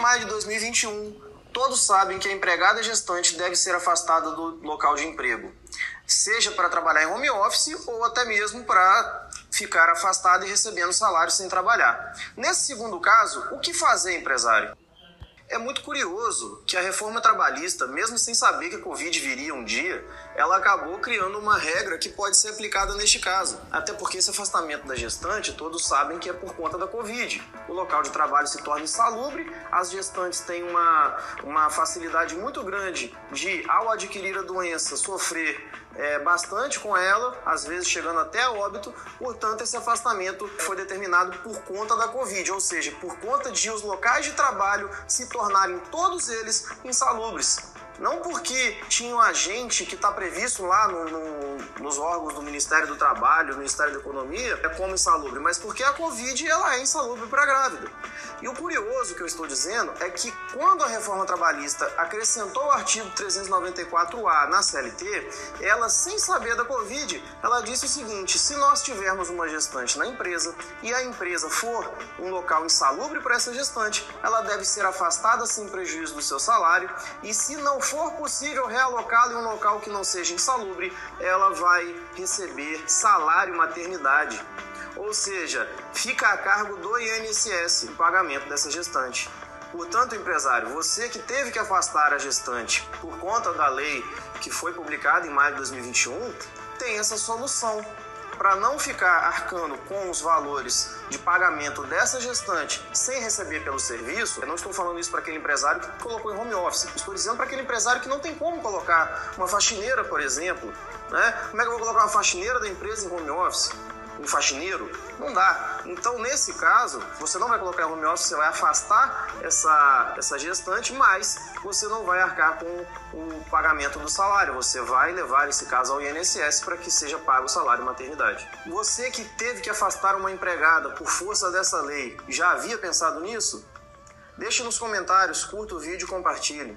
maio de 2021, todos sabem que a empregada gestante deve ser afastada do local de emprego, seja para trabalhar em home office ou até mesmo para ficar afastada e recebendo salário sem trabalhar. Nesse segundo caso, o que fazer, empresário? É muito curioso que a reforma trabalhista, mesmo sem saber que a Covid viria um dia, ela acabou criando uma regra que pode ser aplicada neste caso. Até porque esse afastamento da gestante, todos sabem que é por conta da Covid. O local de trabalho se torna insalubre, as gestantes têm uma, uma facilidade muito grande de, ao adquirir a doença, sofrer é, bastante com ela, às vezes chegando até a óbito. Portanto, esse afastamento foi determinado por conta da Covid, ou seja, por conta de os locais de trabalho se tornarem todos eles insalubres. Não porque tinha um agente que está previsto lá no, no, nos órgãos do Ministério do Trabalho, Ministério da Economia, é como insalubre, mas porque a Covid ela é insalubre para grávida. E o curioso que eu estou dizendo é que quando a reforma trabalhista acrescentou o artigo 394A na CLT, ela, sem saber da Covid, ela disse o seguinte: se nós tivermos uma gestante na empresa e a empresa for um local insalubre para essa gestante, ela deve ser afastada sem prejuízo do seu salário e se não for possível realocá-la em um local que não seja insalubre, ela vai receber salário maternidade. Ou seja, fica a cargo do INSS o pagamento dessa gestante. Portanto, empresário, você que teve que afastar a gestante por conta da lei que foi publicada em maio de 2021, tem essa solução para não ficar arcando com os valores de pagamento dessa gestante sem receber pelo serviço, eu não estou falando isso para aquele empresário que colocou em home office, estou dizendo para aquele empresário que não tem como colocar uma faxineira, por exemplo. Né? Como é que eu vou colocar uma faxineira da empresa em home office? Um faxineiro? Não dá. Então, nesse caso, você não vai colocar home office, você vai afastar essa, essa gestante, mas você não vai arcar com o pagamento do salário. Você vai levar esse caso ao INSS para que seja pago o salário maternidade. Você que teve que afastar uma empregada por força dessa lei, já havia pensado nisso? Deixe nos comentários, curta o vídeo e compartilhe.